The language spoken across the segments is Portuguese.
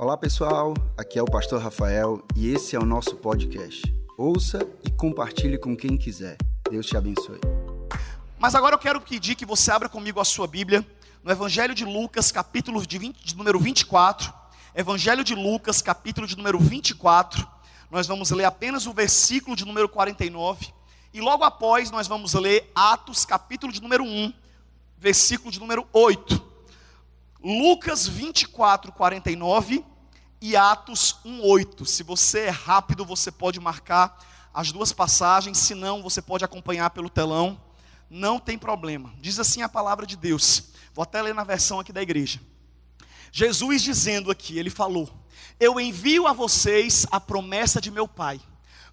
Olá pessoal, aqui é o Pastor Rafael e esse é o nosso podcast. Ouça e compartilhe com quem quiser. Deus te abençoe. Mas agora eu quero pedir que você abra comigo a sua Bíblia no Evangelho de Lucas, capítulo de, 20, de número 24. Evangelho de Lucas, capítulo de número 24. Nós vamos ler apenas o versículo de número 49. E logo após nós vamos ler Atos, capítulo de número 1, versículo de número 8. Lucas 24, 49 e Atos 1, 8. Se você é rápido, você pode marcar as duas passagens, se não, você pode acompanhar pelo telão. Não tem problema. Diz assim a palavra de Deus. Vou até ler na versão aqui da igreja. Jesus dizendo aqui, ele falou: Eu envio a vocês a promessa de meu Pai,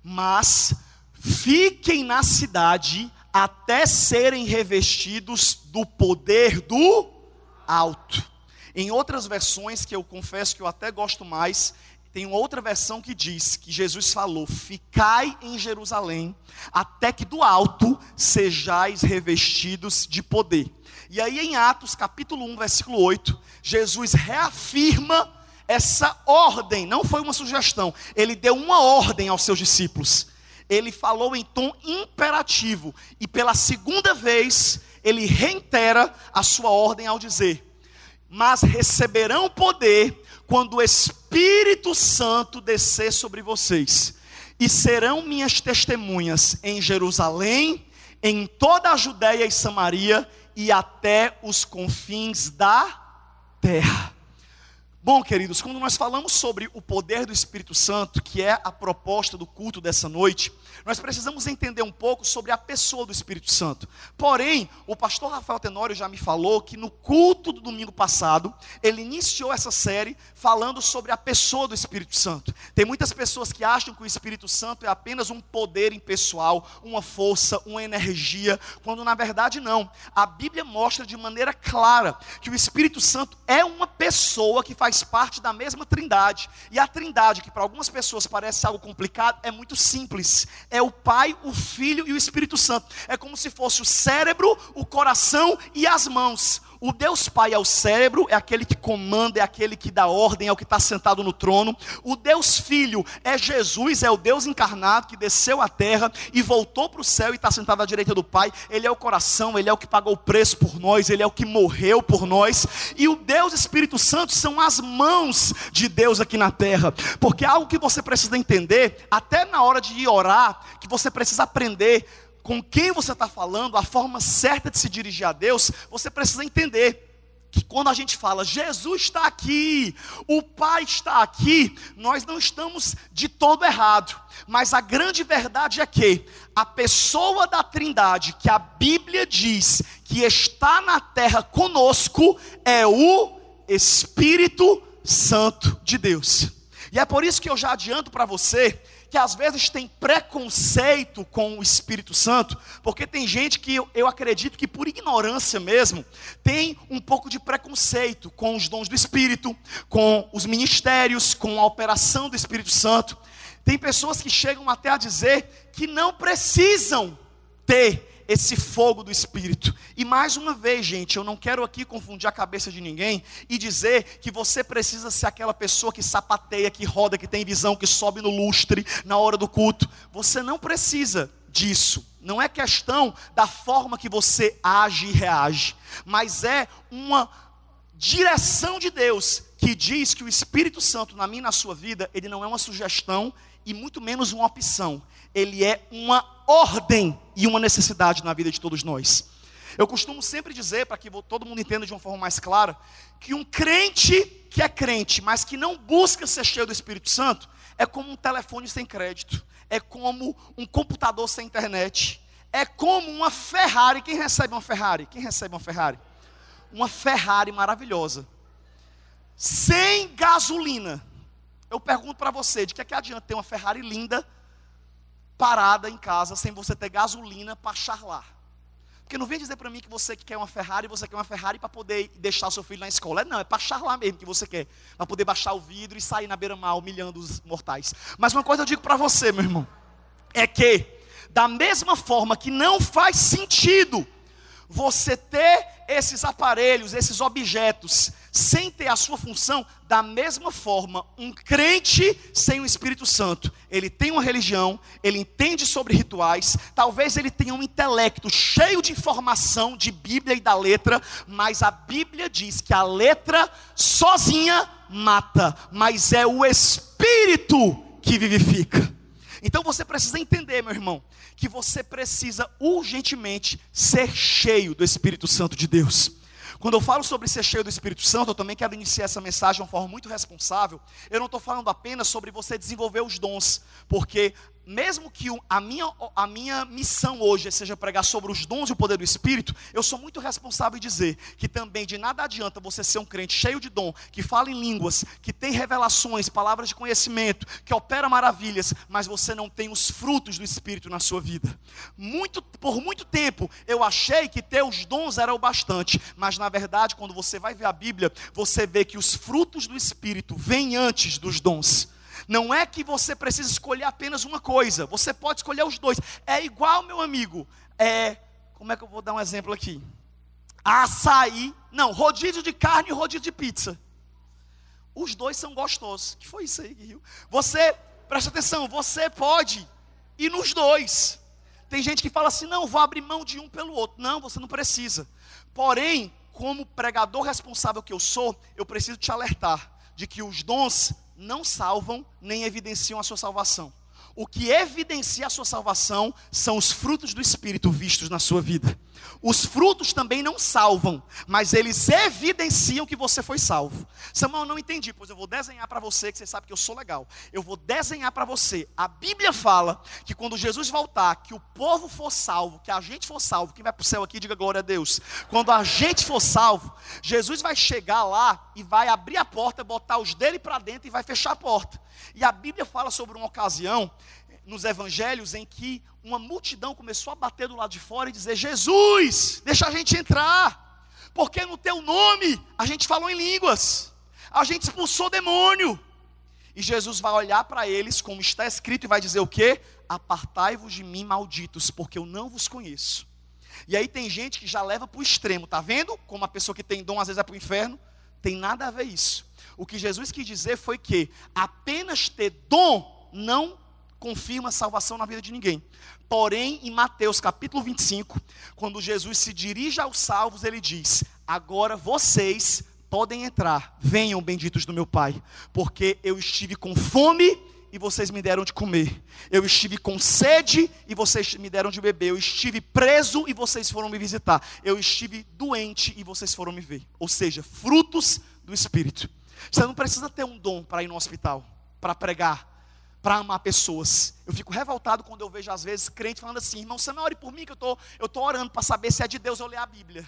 mas fiquem na cidade até serem revestidos do poder do alto. Em outras versões, que eu confesso que eu até gosto mais, tem outra versão que diz que Jesus falou: Ficai em Jerusalém, até que do alto sejais revestidos de poder. E aí em Atos capítulo 1, versículo 8, Jesus reafirma essa ordem, não foi uma sugestão, ele deu uma ordem aos seus discípulos. Ele falou em tom imperativo, e pela segunda vez, ele reitera a sua ordem ao dizer: Mas receberão poder quando o Espírito Santo descer sobre vocês, e serão minhas testemunhas em Jerusalém, em toda a Judéia e Samaria e até os confins da terra. Bom, queridos, quando nós falamos sobre o poder do Espírito Santo, que é a proposta do culto dessa noite, nós precisamos entender um pouco sobre a pessoa do Espírito Santo. Porém, o pastor Rafael Tenório já me falou que no culto do domingo passado, ele iniciou essa série falando sobre a pessoa do Espírito Santo. Tem muitas pessoas que acham que o Espírito Santo é apenas um poder impessoal, uma força, uma energia, quando na verdade não. A Bíblia mostra de maneira clara que o Espírito Santo é uma pessoa que faz faz parte da mesma trindade. E a trindade, que para algumas pessoas parece algo complicado, é muito simples. É o Pai, o Filho e o Espírito Santo. É como se fosse o cérebro, o coração e as mãos. O Deus Pai é o cérebro, é aquele que comanda, é aquele que dá ordem, é o que está sentado no trono. O Deus Filho é Jesus, é o Deus encarnado que desceu à terra e voltou para o céu e está sentado à direita do Pai. Ele é o coração, ele é o que pagou o preço por nós, ele é o que morreu por nós. E o Deus Espírito Santo são as mãos de Deus aqui na terra. Porque é algo que você precisa entender, até na hora de orar, que você precisa aprender com quem você está falando, a forma certa de se dirigir a Deus, você precisa entender que quando a gente fala Jesus está aqui, o Pai está aqui, nós não estamos de todo errado. Mas a grande verdade é que a pessoa da Trindade que a Bíblia diz que está na terra conosco é o Espírito Santo de Deus. E é por isso que eu já adianto para você que às vezes tem preconceito com o Espírito Santo, porque tem gente que eu, acredito que por ignorância mesmo, tem um pouco de preconceito com os dons do Espírito, com os ministérios, com a operação do Espírito Santo. Tem pessoas que chegam até a dizer que não precisam ter esse fogo do Espírito. E mais uma vez, gente, eu não quero aqui confundir a cabeça de ninguém e dizer que você precisa ser aquela pessoa que sapateia, que roda, que tem visão, que sobe no lustre na hora do culto. Você não precisa disso. Não é questão da forma que você age e reage, mas é uma direção de Deus que diz que o Espírito Santo na minha na sua vida, ele não é uma sugestão e muito menos uma opção. Ele é uma ordem e uma necessidade na vida de todos nós. Eu costumo sempre dizer, para que todo mundo entenda de uma forma mais clara, que um crente que é crente, mas que não busca ser cheio do Espírito Santo, é como um telefone sem crédito, é como um computador sem internet, é como uma Ferrari. Quem recebe uma Ferrari? Quem recebe uma Ferrari? Uma Ferrari maravilhosa, sem gasolina. Eu pergunto para você, de que, é que adianta ter uma Ferrari linda parada em casa sem você ter gasolina para charlar. Porque não vem dizer para mim que você quer uma Ferrari, você quer uma Ferrari para poder deixar o seu filho na escola. Não, é para charlar mesmo que você quer. Para poder baixar o vidro e sair na beira-mar humilhando os mortais. Mas uma coisa eu digo para você, meu irmão. É que, da mesma forma que não faz sentido você ter esses aparelhos, esses objetos, sem ter a sua função, da mesma forma, um crente sem o Espírito Santo, ele tem uma religião, ele entende sobre rituais, talvez ele tenha um intelecto cheio de informação de Bíblia e da letra, mas a Bíblia diz que a letra sozinha mata, mas é o Espírito que vivifica. Então você precisa entender, meu irmão, que você precisa urgentemente ser cheio do Espírito Santo de Deus. Quando eu falo sobre ser cheio do Espírito Santo, eu também quero iniciar essa mensagem de uma forma muito responsável. Eu não estou falando apenas sobre você desenvolver os dons, porque mesmo que a minha, a minha missão hoje seja pregar sobre os dons e o poder do Espírito, eu sou muito responsável em dizer que também de nada adianta você ser um crente cheio de dom, que fala em línguas, que tem revelações, palavras de conhecimento, que opera maravilhas, mas você não tem os frutos do Espírito na sua vida. Muito, por muito tempo eu achei que ter os dons era o bastante, mas na verdade, quando você vai ver a Bíblia, você vê que os frutos do Espírito vêm antes dos dons. Não é que você precisa escolher apenas uma coisa, você pode escolher os dois. É igual, meu amigo, é, como é que eu vou dar um exemplo aqui? Açaí, não, rodízio de carne e rodízio de pizza. Os dois são gostosos. Que foi isso aí, Guilherme? Você, presta atenção, você pode ir nos dois. Tem gente que fala assim: não, vou abrir mão de um pelo outro. Não, você não precisa. Porém, como pregador responsável que eu sou, eu preciso te alertar de que os dons não salvam nem evidenciam a sua salvação. O que evidencia a sua salvação são os frutos do Espírito vistos na sua vida. Os frutos também não salvam, mas eles evidenciam que você foi salvo. Samuel, não entendi, pois eu vou desenhar para você, que você sabe que eu sou legal. Eu vou desenhar para você. A Bíblia fala que quando Jesus voltar, que o povo for salvo, que a gente for salvo, quem vai para o céu aqui, diga glória a Deus. Quando a gente for salvo, Jesus vai chegar lá e vai abrir a porta, botar os dele para dentro e vai fechar a porta. E a Bíblia fala sobre uma ocasião nos evangelhos em que uma multidão começou a bater do lado de fora e dizer: Jesus, deixa a gente entrar, porque no teu nome a gente falou em línguas, a gente expulsou demônio. E Jesus vai olhar para eles, como está escrito, e vai dizer o que? Apartai-vos de mim, malditos, porque eu não vos conheço. E aí tem gente que já leva para o extremo, tá vendo? Como a pessoa que tem dom às vezes é para o inferno. Tem nada a ver isso. O que Jesus quis dizer foi que apenas ter dom não confirma salvação na vida de ninguém. Porém, em Mateus capítulo 25, quando Jesus se dirige aos salvos, ele diz: Agora vocês podem entrar, venham benditos do meu Pai, porque eu estive com fome e vocês me deram de comer. Eu estive com sede e vocês me deram de beber. Eu estive preso e vocês foram me visitar. Eu estive doente e vocês foram me ver. Ou seja, frutos do Espírito. Você não precisa ter um dom para ir no hospital, para pregar, para amar pessoas. Eu fico revoltado quando eu vejo, às vezes, crente falando assim: irmão, você não ore por mim, que eu tô, estou tô orando para saber se é de Deus eu ler a Bíblia.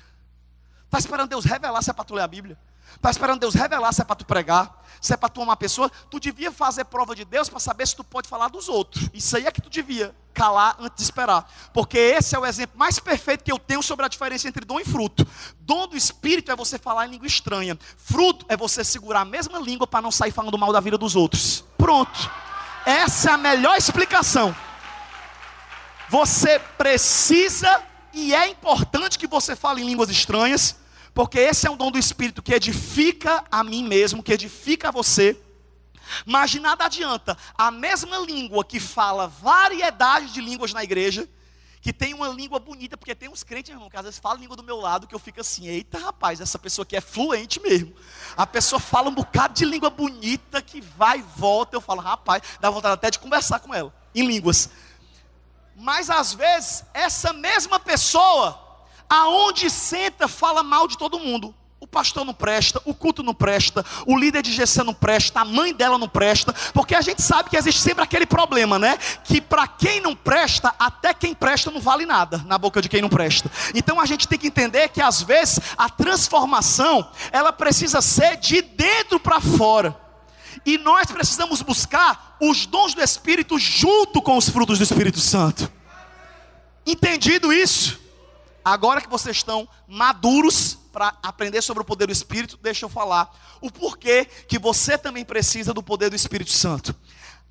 Está esperando Deus revelar se é para tu ler a Bíblia? Está esperando Deus revelar se é para tu pregar? Se é para tu amar pessoa? Tu devia fazer prova de Deus para saber se tu pode falar dos outros. Isso aí é que tu devia calar antes de esperar. Porque esse é o exemplo mais perfeito que eu tenho sobre a diferença entre dom e fruto. Dom do Espírito é você falar em língua estranha. Fruto é você segurar a mesma língua para não sair falando mal da vida dos outros. Pronto. Essa é a melhor explicação. Você precisa e é importante que você fale em línguas estranhas, porque esse é um dom do Espírito que edifica a mim mesmo, que edifica você. Mas de nada adianta a mesma língua que fala variedade de línguas na igreja, que tem uma língua bonita, porque tem uns crentes, irmão, que às vezes falam língua do meu lado, que eu fico assim, eita rapaz, essa pessoa aqui é fluente mesmo. A pessoa fala um bocado de língua bonita, que vai e volta, eu falo, rapaz, dá vontade até de conversar com ela, em línguas. Mas às vezes, essa mesma pessoa, aonde senta, fala mal de todo mundo. O pastor não presta, o culto não presta, o líder de GC não presta, a mãe dela não presta, porque a gente sabe que existe sempre aquele problema, né? Que para quem não presta, até quem presta não vale nada na boca de quem não presta. Então a gente tem que entender que às vezes a transformação, ela precisa ser de dentro para fora. E nós precisamos buscar os dons do Espírito junto com os frutos do Espírito Santo. Entendido isso? Agora que vocês estão maduros para aprender sobre o poder do Espírito, deixa eu falar o porquê que você também precisa do poder do Espírito Santo.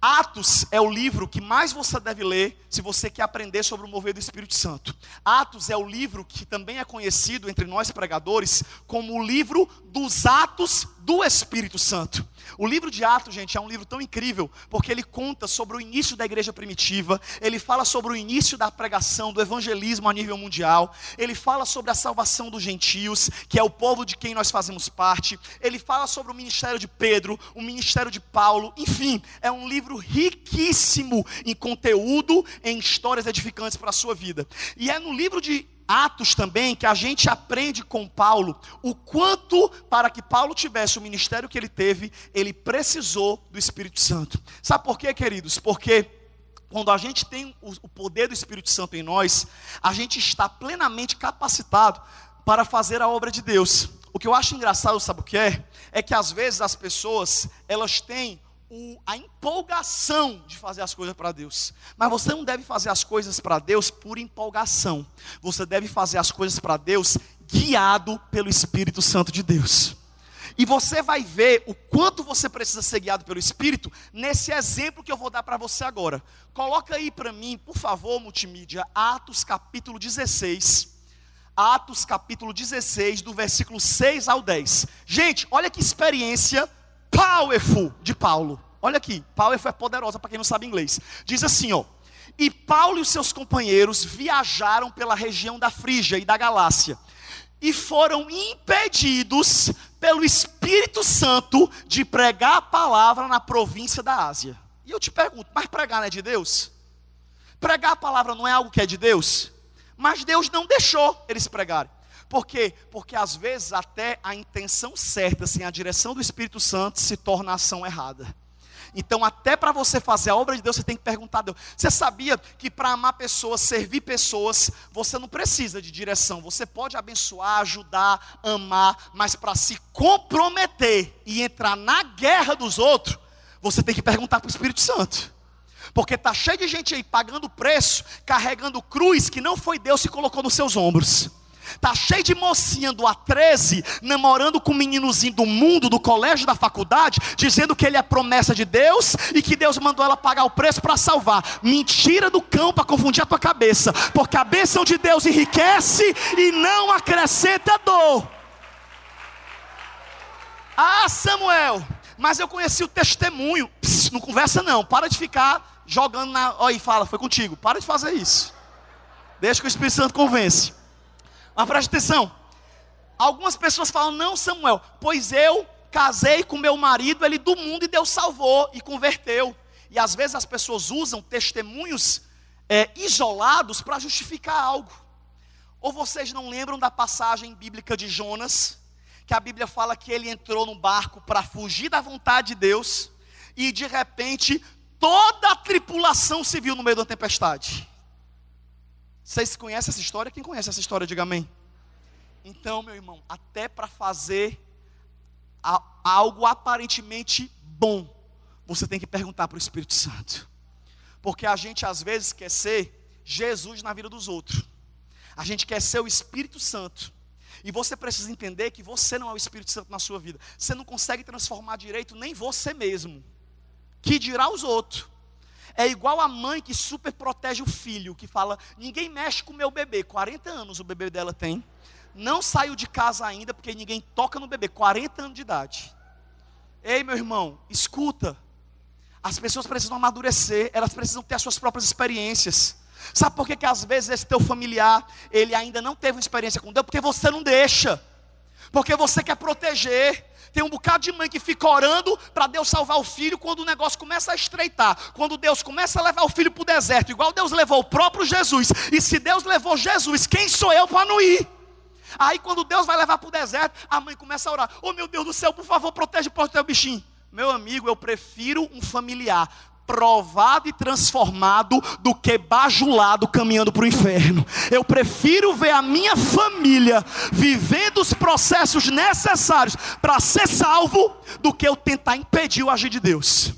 Atos é o livro que mais você deve ler se você quer aprender sobre o mover do Espírito Santo. Atos é o livro que também é conhecido entre nós pregadores como o livro dos Atos do Espírito Santo. O livro de Atos, gente, é um livro tão incrível, porque ele conta sobre o início da igreja primitiva, ele fala sobre o início da pregação, do evangelismo a nível mundial, ele fala sobre a salvação dos gentios, que é o povo de quem nós fazemos parte, ele fala sobre o ministério de Pedro, o ministério de Paulo, enfim, é um livro riquíssimo em conteúdo, em histórias edificantes para a sua vida. E é no livro de Atos também, que a gente aprende com Paulo o quanto, para que Paulo tivesse o ministério que ele teve, ele precisou do Espírito Santo. Sabe por quê, queridos? Porque quando a gente tem o poder do Espírito Santo em nós, a gente está plenamente capacitado para fazer a obra de Deus. O que eu acho engraçado, sabe o que é? É que às vezes as pessoas, elas têm o, a empolgação de fazer as coisas para Deus. Mas você não deve fazer as coisas para Deus por empolgação. Você deve fazer as coisas para Deus guiado pelo Espírito Santo de Deus. E você vai ver o quanto você precisa ser guiado pelo Espírito nesse exemplo que eu vou dar para você agora. Coloca aí para mim, por favor, multimídia, Atos capítulo 16. Atos capítulo 16, do versículo 6 ao 10. Gente, olha que experiência powerful de Paulo. Olha aqui, powerful é poderosa para quem não sabe inglês. Diz assim, ó: E Paulo e os seus companheiros viajaram pela região da Frígia e da Galácia e foram impedidos pelo Espírito Santo de pregar a palavra na província da Ásia. E eu te pergunto, mas pregar não é de Deus? Pregar a palavra não é algo que é de Deus? Mas Deus não deixou eles pregarem. Por quê? Porque às vezes até a intenção certa, sem a direção do Espírito Santo, se torna a ação errada. Então, até para você fazer a obra de Deus, você tem que perguntar a Deus. Você sabia que para amar pessoas, servir pessoas, você não precisa de direção. Você pode abençoar, ajudar, amar, mas para se comprometer e entrar na guerra dos outros, você tem que perguntar para o Espírito Santo. Porque está cheio de gente aí pagando preço, carregando cruz que não foi Deus que colocou nos seus ombros. Tá cheio de mocinha do A13 namorando com um meninozinho do mundo, do colégio, da faculdade, dizendo que ele é promessa de Deus e que Deus mandou ela pagar o preço para salvar. Mentira do cão para confundir a tua cabeça, porque a bênção de Deus enriquece e não acrescenta dor. Ah, Samuel, mas eu conheci o testemunho. Pss, não conversa não, para de ficar jogando na. Olha, e fala, foi contigo. Para de fazer isso. Deixa que o Espírito Santo convence. Mas preste atenção. Algumas pessoas falam, não, Samuel, pois eu casei com meu marido, ele do mundo e Deus salvou e converteu. E às vezes as pessoas usam testemunhos é, isolados para justificar algo. Ou vocês não lembram da passagem bíblica de Jonas, que a Bíblia fala que ele entrou no barco para fugir da vontade de Deus, e de repente toda a tripulação se viu no meio da tempestade. Vocês conhecem essa história? Quem conhece essa história, diga amém. Então, meu irmão, até para fazer algo aparentemente bom, você tem que perguntar para o Espírito Santo. Porque a gente às vezes quer ser Jesus na vida dos outros. A gente quer ser o Espírito Santo. E você precisa entender que você não é o Espírito Santo na sua vida. Você não consegue transformar direito nem você mesmo. Que dirá os outros. É igual a mãe que super protege o filho, que fala: ninguém mexe com o meu bebê. 40 anos o bebê dela tem. Não saiu de casa ainda porque ninguém toca no bebê. 40 anos de idade. Ei, meu irmão, escuta. As pessoas precisam amadurecer, elas precisam ter as suas próprias experiências. Sabe por que, que às vezes esse teu familiar, ele ainda não teve uma experiência com Deus? Porque você não deixa. Porque você quer proteger. Tem um bocado de mãe que fica orando para Deus salvar o filho quando o negócio começa a estreitar. Quando Deus começa a levar o filho para o deserto, igual Deus levou o próprio Jesus. E se Deus levou Jesus, quem sou eu para não ir? Aí quando Deus vai levar para o deserto, a mãe começa a orar: Oh meu Deus do céu, por favor, protege o teu bichinho. Meu amigo, eu prefiro um familiar provado e transformado do que bajulado caminhando para o inferno. Eu prefiro ver a minha família vivendo os processos necessários para ser salvo do que eu tentar impedir o agir de Deus.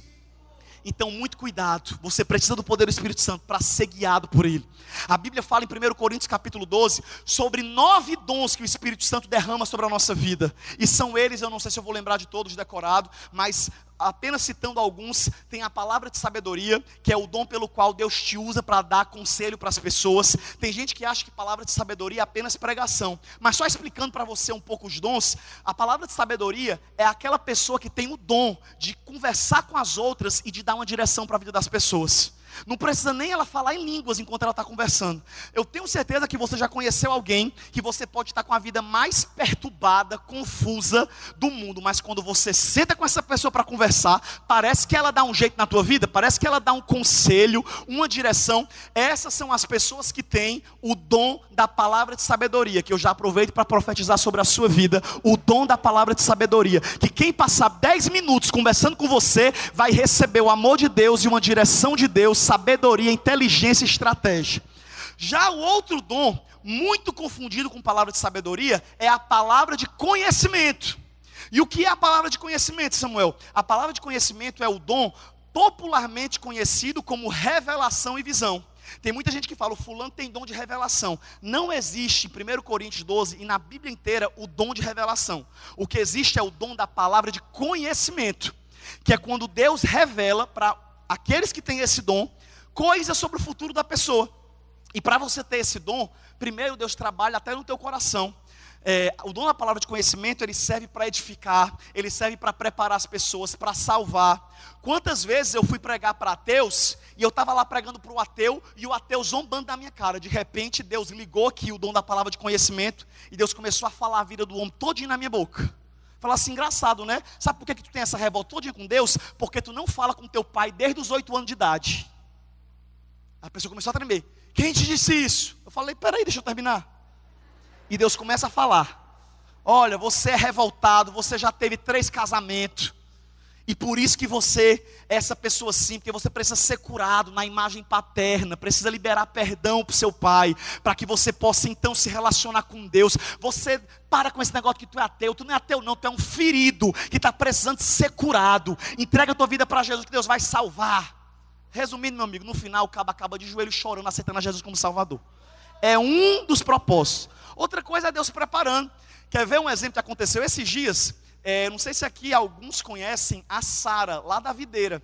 Então, muito cuidado. Você precisa do poder do Espírito Santo para ser guiado por Ele. A Bíblia fala em 1 Coríntios capítulo 12 sobre nove dons que o Espírito Santo derrama sobre a nossa vida. E são eles, eu não sei se eu vou lembrar de todos decorado, mas apenas citando alguns, tem a palavra de sabedoria, que é o dom pelo qual Deus te usa para dar conselho para as pessoas. Tem gente que acha que palavra de sabedoria é apenas pregação, mas só explicando para você um pouco os dons, a palavra de sabedoria é aquela pessoa que tem o dom de conversar com as outras e de dar uma direção para a vida das pessoas. Não precisa nem ela falar em línguas enquanto ela está conversando. Eu tenho certeza que você já conheceu alguém que você pode estar com a vida mais perturbada, confusa do mundo, mas quando você senta com essa pessoa para conversar, parece que ela dá um jeito na tua vida, parece que ela dá um conselho, uma direção. Essas são as pessoas que têm o dom da palavra de sabedoria, que eu já aproveito para profetizar sobre a sua vida, o dom da palavra de sabedoria, que quem passar 10 minutos conversando com você vai receber o amor de Deus e uma direção de Deus sabedoria, inteligência e estratégia. Já o outro dom, muito confundido com palavra de sabedoria, é a palavra de conhecimento. E o que é a palavra de conhecimento, Samuel? A palavra de conhecimento é o dom popularmente conhecido como revelação e visão. Tem muita gente que fala, o fulano tem dom de revelação. Não existe em 1 Coríntios 12 e na Bíblia inteira o dom de revelação. O que existe é o dom da palavra de conhecimento, que é quando Deus revela para aqueles que têm esse dom coisas sobre o futuro da pessoa. E para você ter esse dom, primeiro Deus trabalha até no teu coração. É, o dom da palavra de conhecimento ele serve para edificar, ele serve para preparar as pessoas, para salvar. Quantas vezes eu fui pregar para ateus e eu estava lá pregando para o ateu e o ateu zombando da minha cara. De repente Deus ligou aqui o dom da palavra de conhecimento e Deus começou a falar a vida do homem todinho na minha boca. Falar assim, engraçado, né? Sabe por que, que tu tem essa revolta todinha com Deus? Porque tu não fala com teu pai desde os oito anos de idade. A pessoa começou a tremer. Quem te disse isso? Eu falei, peraí, deixa eu terminar. E Deus começa a falar: Olha, você é revoltado, você já teve três casamentos. E por isso que você é essa pessoa assim, porque você precisa ser curado na imagem paterna, precisa liberar perdão para o seu pai, para que você possa então se relacionar com Deus. Você para com esse negócio que tu é ateu, tu não é ateu não, tu é um ferido que está precisando ser curado. Entrega a tua vida para Jesus que Deus vai salvar. Resumindo, meu amigo, no final o cabo acaba de joelho chorando, aceitando a Jesus como Salvador. É um dos propósitos. Outra coisa é Deus preparando. Quer ver um exemplo que aconteceu esses dias? É, não sei se aqui alguns conhecem a Sara, lá da Videira.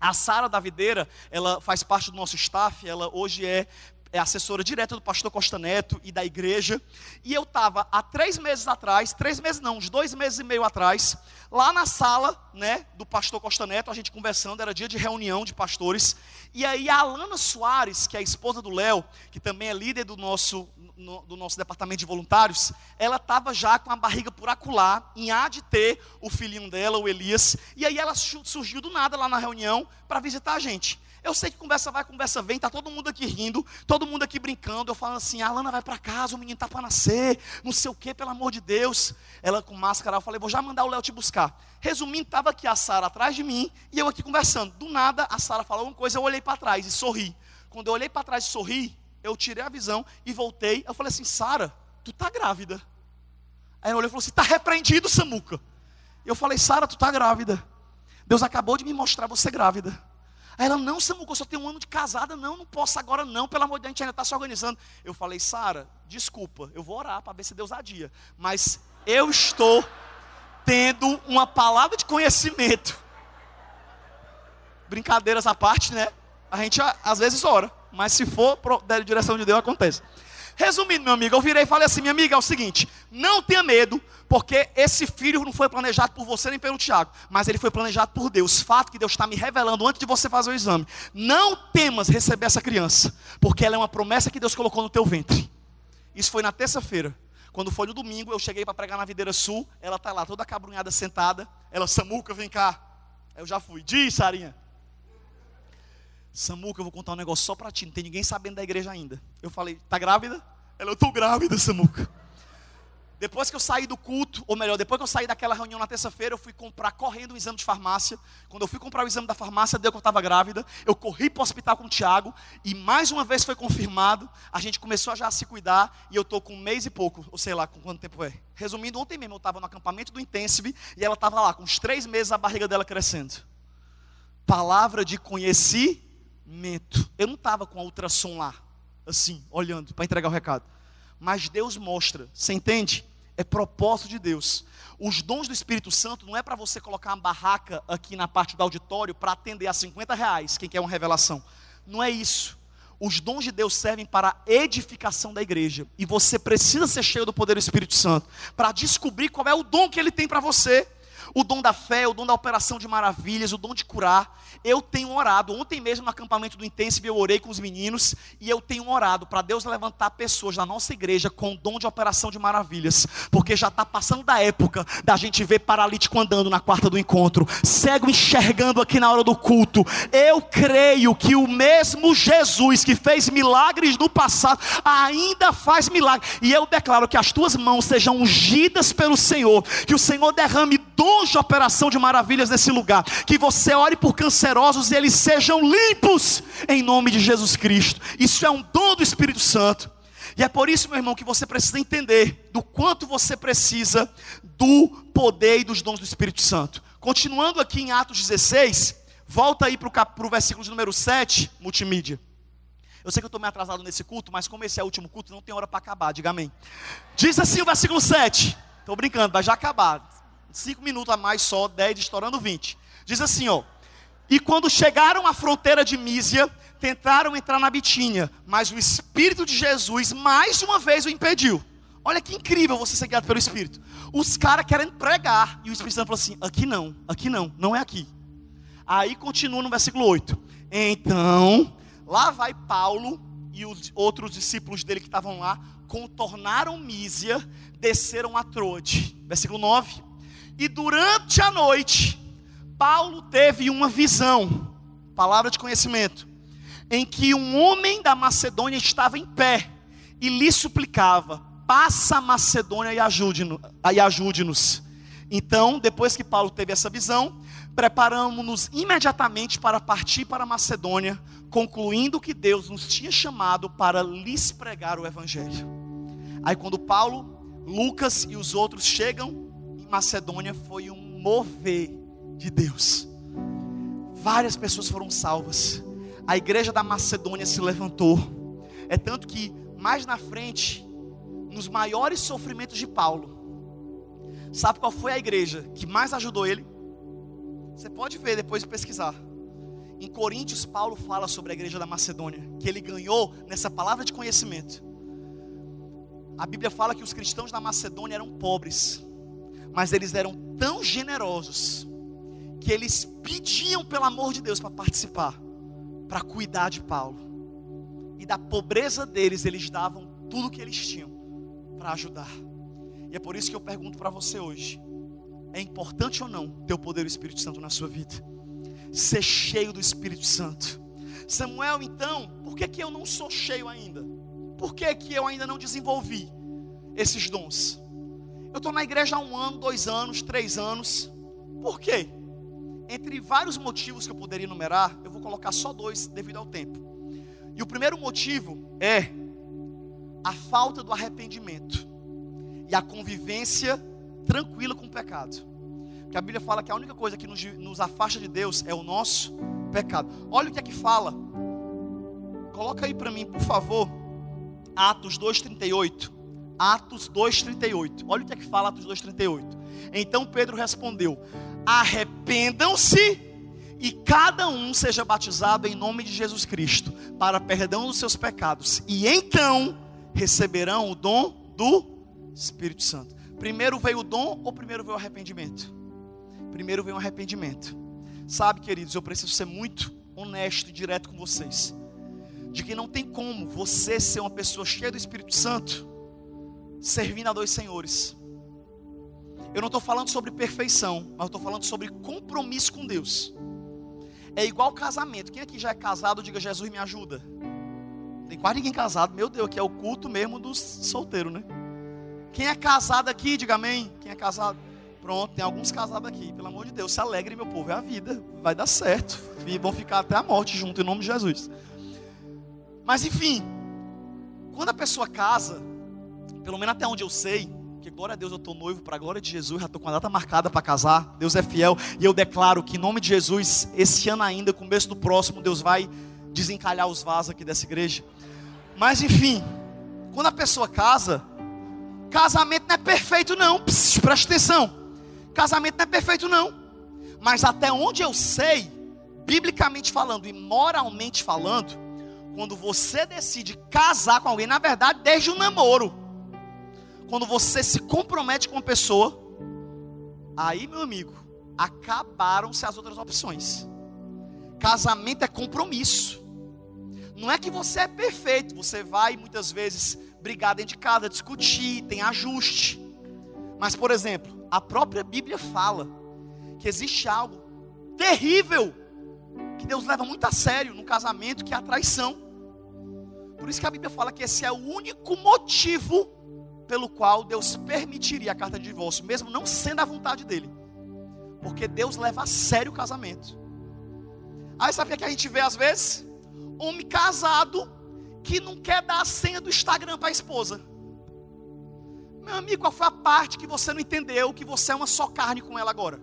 A Sara da Videira, ela faz parte do nosso staff, ela hoje é é assessora direta do pastor Costa Neto e da igreja. E eu estava há três meses atrás, três meses não, uns dois meses e meio atrás, lá na sala né, do pastor Costa Neto, a gente conversando, era dia de reunião de pastores. E aí a Alana Soares, que é a esposa do Léo, que também é líder do nosso, no, do nosso departamento de voluntários, ela estava já com a barriga por acular, em há de ter o filhinho dela, o Elias. E aí ela surgiu do nada lá na reunião para visitar a gente. Eu sei que conversa vai, conversa vem, tá todo mundo aqui rindo, todo mundo aqui brincando. Eu falo assim: a Alana vai para casa, o menino tá para nascer, não sei o que, pelo amor de Deus. Ela com máscara, eu falei: vou já mandar o Léo te buscar. Resumindo, estava aqui a Sara atrás de mim e eu aqui conversando. Do nada, a Sara falou uma coisa, eu olhei para trás e sorri. Quando eu olhei para trás e sorri, eu tirei a visão e voltei. Eu falei assim: Sara, tu tá grávida. Aí ela olhou e falou assim: tá repreendido, Samuca. Eu falei: Sara, tu tá grávida. Deus acabou de me mostrar você grávida. Aí ela, não, Samuco, só tenho um ano de casada, não, não posso agora não, pelo amor de Deus, a gente ainda está se organizando. Eu falei, Sara, desculpa, eu vou orar para ver se Deus adia. Mas eu estou tendo uma palavra de conhecimento. Brincadeiras à parte, né? A gente às vezes ora, mas se for da direção de Deus, acontece. Resumindo, meu amigo, eu virei e falei assim: minha amiga, é o seguinte, não tenha medo, porque esse filho não foi planejado por você nem pelo Tiago, mas ele foi planejado por Deus. Fato que Deus está me revelando antes de você fazer o exame. Não temas receber essa criança, porque ela é uma promessa que Deus colocou no teu ventre. Isso foi na terça-feira. Quando foi no domingo, eu cheguei para pregar na Videira Sul, ela está lá toda cabrunhada sentada. Ela, Samuca, vem cá. Eu já fui. Diz, Sarinha. Samuca, eu vou contar um negócio só para ti, não tem ninguém sabendo da igreja ainda. Eu falei, tá grávida? Ela, eu estou grávida, Samuca. Depois que eu saí do culto, ou melhor, depois que eu saí daquela reunião na terça-feira, eu fui comprar correndo um exame de farmácia. Quando eu fui comprar o exame da farmácia, deu que eu estava grávida. Eu corri para o hospital com o Tiago e mais uma vez foi confirmado. A gente começou a já se cuidar e eu estou com um mês e pouco, ou sei lá, com quanto tempo é. Resumindo, ontem mesmo eu estava no acampamento do Intensive e ela estava lá com uns três meses a barriga dela crescendo. Palavra de conheci conhecimento. Eu não estava com a ultrassom lá, assim, olhando para entregar o recado. Mas Deus mostra, você entende? é propósito de Deus. Os dons do Espírito Santo não é para você colocar uma barraca aqui na parte do auditório para atender a 50 reais, quem quer uma revelação. Não é isso. Os dons de Deus servem para a edificação da igreja. E você precisa ser cheio do poder do Espírito Santo para descobrir qual é o dom que ele tem para você o dom da fé, o dom da operação de maravilhas, o dom de curar. Eu tenho orado. Ontem mesmo no acampamento do Intensive eu orei com os meninos e eu tenho orado para Deus levantar pessoas na nossa igreja com o dom de operação de maravilhas, porque já está passando da época da gente ver paralítico andando na quarta do encontro, cego enxergando aqui na hora do culto. Eu creio que o mesmo Jesus que fez milagres no passado ainda faz milagres. E eu declaro que as tuas mãos sejam ungidas pelo Senhor, que o Senhor derrame dom de operação de maravilhas nesse lugar. Que você ore por cancerosos e eles sejam limpos em nome de Jesus Cristo. Isso é um dom do Espírito Santo. E é por isso, meu irmão, que você precisa entender do quanto você precisa do poder e dos dons do Espírito Santo. Continuando aqui em Atos 16, volta aí para o versículo de número 7, multimídia. Eu sei que eu estou meio atrasado nesse culto, mas como esse é o último culto, não tem hora para acabar, diga amém. Diz assim o versículo 7. Estou brincando, vai já acabar cinco minutos a mais só, dez, estourando vinte. Diz assim, ó. E quando chegaram à fronteira de Mísia, tentaram entrar na Bitínia, mas o Espírito de Jesus mais uma vez o impediu. Olha que incrível você ser guiado pelo Espírito. Os caras querem pregar, e o Espírito Santo falou assim: aqui não, aqui não, não é aqui. Aí continua no versículo 8. Então, lá vai Paulo e os outros discípulos dele que estavam lá, contornaram Mísia, desceram a Troade. Versículo 9. E durante a noite, Paulo teve uma visão, palavra de conhecimento, em que um homem da Macedônia estava em pé e lhe suplicava: passa a Macedônia e ajude-nos. Então, depois que Paulo teve essa visão, preparamos-nos imediatamente para partir para a Macedônia, concluindo que Deus nos tinha chamado para lhes pregar o Evangelho. Aí, quando Paulo, Lucas e os outros chegam Macedônia foi um mover de Deus. Várias pessoas foram salvas. A igreja da Macedônia se levantou. É tanto que mais na frente, nos maiores sofrimentos de Paulo, sabe qual foi a igreja que mais ajudou ele? Você pode ver depois de pesquisar. Em Coríntios, Paulo fala sobre a igreja da Macedônia, que ele ganhou nessa palavra de conhecimento. A Bíblia fala que os cristãos da Macedônia eram pobres, mas eles eram tão generosos que eles pediam pelo amor de Deus para participar, para cuidar de Paulo. E da pobreza deles, eles davam tudo que eles tinham para ajudar. E é por isso que eu pergunto para você hoje: é importante ou não ter o poder do Espírito Santo na sua vida? Ser cheio do Espírito Santo. Samuel, então, por que, que eu não sou cheio ainda? Por que, que eu ainda não desenvolvi esses dons? Eu estou na igreja há um ano, dois anos, três anos. Por quê? Entre vários motivos que eu poderia enumerar, eu vou colocar só dois devido ao tempo. E o primeiro motivo é a falta do arrependimento e a convivência tranquila com o pecado. Porque a Bíblia fala que a única coisa que nos, nos afasta de Deus é o nosso pecado. Olha o que é que fala. Coloca aí para mim, por favor, Atos 2,38. Atos 2,38. Olha o que é que fala Atos 2,38. Então Pedro respondeu: Arrependam-se e cada um seja batizado em nome de Jesus Cristo, para perdão dos seus pecados, e então receberão o dom do Espírito Santo. Primeiro veio o dom ou primeiro veio o arrependimento? Primeiro veio o arrependimento. Sabe, queridos, eu preciso ser muito honesto e direto com vocês. De que não tem como você ser uma pessoa cheia do Espírito Santo servindo a dois senhores. Eu não estou falando sobre perfeição, mas estou falando sobre compromisso com Deus. É igual casamento. Quem aqui já é casado, diga Jesus me ajuda. Tem quase ninguém casado. Meu Deus, que é o culto mesmo dos solteiros, né? Quem é casado aqui, diga amém. Quem é casado? Pronto, tem alguns casados aqui. Pelo amor de Deus, se alegre, meu povo. É a vida. Vai dar certo. E vão ficar até a morte junto, em nome de Jesus. Mas enfim, quando a pessoa casa, pelo menos até onde eu sei, que glória a Deus eu estou noivo para a glória de Jesus, já estou com a data marcada para casar. Deus é fiel e eu declaro que em nome de Jesus, esse ano ainda, começo do próximo, Deus vai desencalhar os vasos aqui dessa igreja. Mas enfim, quando a pessoa casa, Casamento não é perfeito, não. Pss, presta atenção. Casamento não é perfeito, não. Mas até onde eu sei, biblicamente falando e moralmente falando, quando você decide casar com alguém, na verdade, desde o namoro, quando você se compromete com uma pessoa, aí, meu amigo, acabaram-se as outras opções. Casamento é compromisso. Não é que você é perfeito, você vai muitas vezes brigar dentro de casa, discutir, tem ajuste. Mas, por exemplo, a própria Bíblia fala que existe algo terrível que Deus leva muito a sério no casamento, que é a traição. Por isso que a Bíblia fala que esse é o único motivo pelo qual Deus permitiria a carta de divórcio, mesmo não sendo a vontade dele. Porque Deus leva a sério o casamento. Aí sabe o que a gente vê às vezes? Homem casado que não quer dar a senha do Instagram para a esposa. Meu amigo, qual foi a parte que você não entendeu que você é uma só carne com ela agora?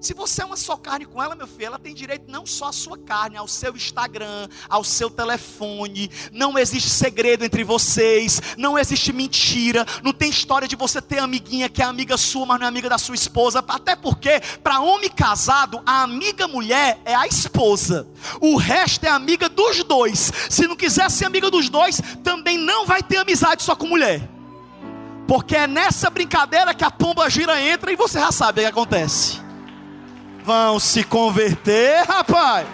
Se você é uma só carne com ela, meu filho, ela tem direito não só à sua carne, ao seu Instagram, ao seu telefone. Não existe segredo entre vocês, não existe mentira, não tem história de você ter amiguinha que é amiga sua, mas não é amiga da sua esposa. Até porque, para homem casado, a amiga mulher é a esposa. O resto é amiga dos dois. Se não quiser ser amiga dos dois, também não vai ter amizade só com mulher. Porque é nessa brincadeira que a pomba gira entra e você já sabe o que acontece vão se converter, rapaz.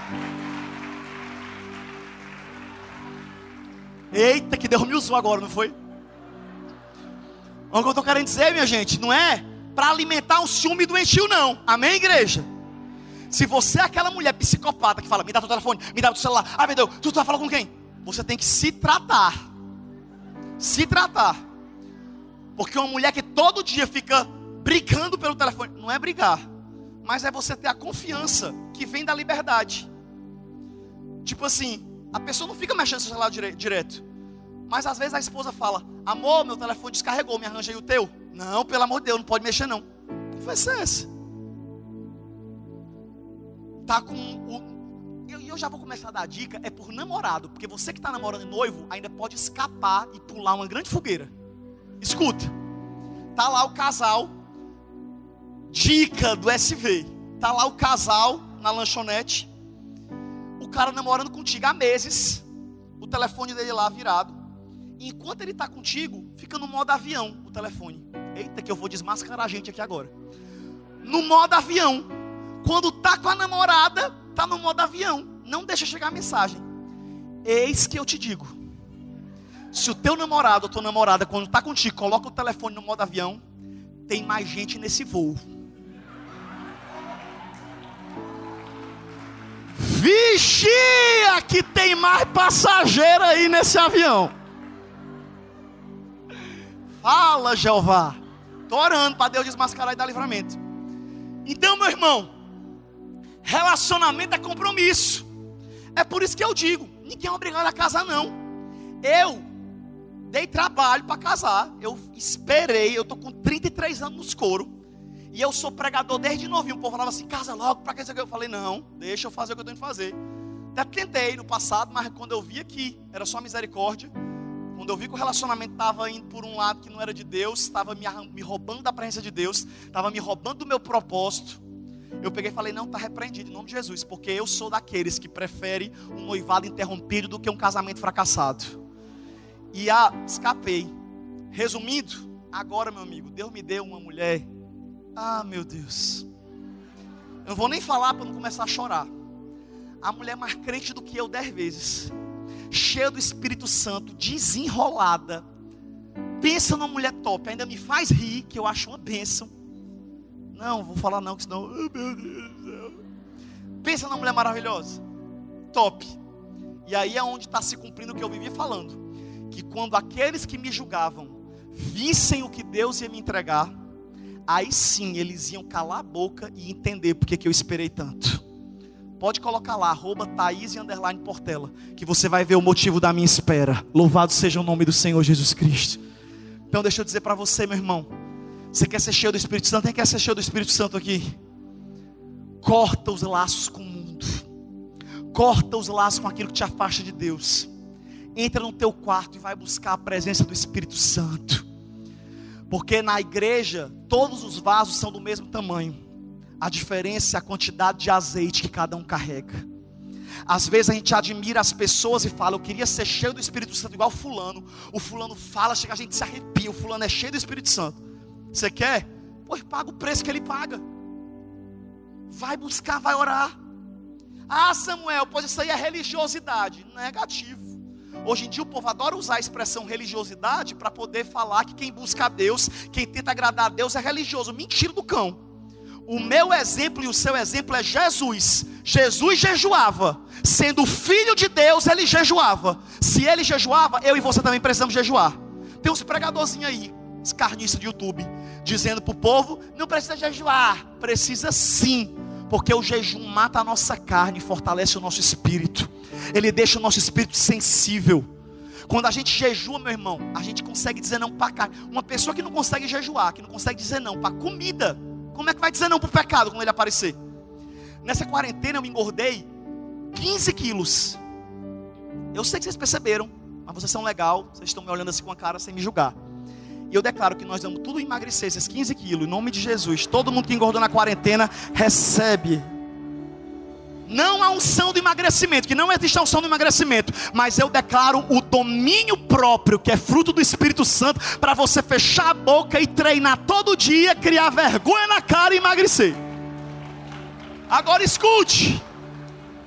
Eita, que Deus me usou agora, não foi? O que eu estou querendo dizer, minha gente, não é para alimentar um ciúme doentio, não. Amém, igreja? Se você é aquela mulher psicopata que fala, me dá teu telefone, me dá teu celular, ah, meu Deus, tu vai falar com quem? Você tem que se tratar. Se tratar. Porque uma mulher que todo dia fica brigando pelo telefone, não é brigar mas é você ter a confiança que vem da liberdade. Tipo assim, a pessoa não fica mexendo no celular dire direto. Mas às vezes a esposa fala: Amor, meu telefone descarregou, me arranjei o teu. Não, pelo amor de Deus, não pode mexer não. Ser essa? Tá com o. E eu, eu já vou começar a dar a dica: é por namorado. Porque você que está namorando noivo ainda pode escapar e pular uma grande fogueira. Escuta, tá lá o casal Dica do SV. Tá lá o casal na lanchonete. O cara namorando contigo há meses. O telefone dele lá virado. E enquanto ele está contigo, fica no modo avião o telefone. Eita, que eu vou desmascarar a gente aqui agora. No modo avião. Quando tá com a namorada, tá no modo avião. Não deixa chegar a mensagem. Eis que eu te digo. Se o teu namorado ou tua namorada, quando está contigo, coloca o telefone no modo avião, tem mais gente nesse voo. Vigia que tem mais passageiro aí nesse avião. Fala, Jeová. Estou orando para Deus desmascarar e dar livramento. Então, meu irmão, relacionamento é compromisso. É por isso que eu digo: ninguém é obrigado a casar, não. Eu dei trabalho para casar. Eu esperei. Eu estou com 33 anos nos couro. E eu sou pregador desde novinho. O povo falava assim: casa logo, para que Eu falei: não, deixa eu fazer o que eu tenho que fazer. Até tentei no passado, mas quando eu vi que era só misericórdia, quando eu vi que o relacionamento estava indo por um lado que não era de Deus, estava me, me roubando da presença de Deus, estava me roubando do meu propósito, eu peguei e falei: não, está repreendido em nome de Jesus, porque eu sou daqueles que prefere um noivado interrompido do que um casamento fracassado. E a escapei. Resumindo, agora, meu amigo, Deus me deu uma mulher ah, meu Deus. Eu não vou nem falar para não começar a chorar. A mulher mais crente do que eu dez vezes. Cheia do Espírito Santo, desenrolada. Pensa numa mulher top, ainda me faz rir, que eu acho uma bênção. Não, vou falar não, que senão. Oh, meu Deus do céu. Pensa numa mulher maravilhosa. Top. E aí é onde está se cumprindo o que eu vivia falando. Que quando aqueles que me julgavam vissem o que Deus ia me entregar, aí sim eles iam calar a boca e entender porque que eu esperei tanto. Pode colocar lá, arroba Thaís e underline Portela, que você vai ver o motivo da minha espera. Louvado seja o nome do Senhor Jesus Cristo. Então deixa eu dizer para você, meu irmão. Você quer ser cheio do Espírito Santo? Quem quer ser cheio do Espírito Santo aqui? Corta os laços com o mundo. Corta os laços com aquilo que te afasta de Deus. Entra no teu quarto e vai buscar a presença do Espírito Santo Porque na igreja, todos os vasos são do mesmo tamanho. A diferença é a quantidade de azeite que cada um carrega. Às vezes a gente admira as pessoas e fala, eu queria ser cheio do Espírito Santo igual fulano. O fulano fala, chega a gente se arrepia, o fulano é cheio do Espírito Santo. Você quer? Pois paga o preço que ele paga. Vai buscar, vai orar. Ah, Samuel, pois isso aí é religiosidade. Negativo. Hoje em dia o povo adora usar a expressão religiosidade para poder falar que quem busca a Deus, quem tenta agradar a Deus é religioso. Mentira do cão. O meu exemplo e o seu exemplo é Jesus. Jesus jejuava. Sendo filho de Deus, ele jejuava. Se ele jejuava, eu e você também precisamos jejuar. Tem uns pregadorzinhos aí, os carniços de YouTube, dizendo para o povo: não precisa jejuar. Precisa sim, porque o jejum mata a nossa carne e fortalece o nosso espírito. Ele deixa o nosso espírito sensível. Quando a gente jejua, meu irmão, a gente consegue dizer não para carne. Uma pessoa que não consegue jejuar, que não consegue dizer não para comida, como é que vai dizer não para o pecado quando ele aparecer? Nessa quarentena eu me engordei 15 quilos. Eu sei que vocês perceberam, mas vocês são legal, vocês estão me olhando assim com a cara sem me julgar. E eu declaro que nós vamos tudo emagrecer esses 15 quilos, em nome de Jesus. Todo mundo que engordou na quarentena recebe. Não a unção do emagrecimento, que não existe a unção do emagrecimento, mas eu declaro o domínio próprio, que é fruto do Espírito Santo, para você fechar a boca e treinar todo dia, criar vergonha na cara e emagrecer. Agora escute.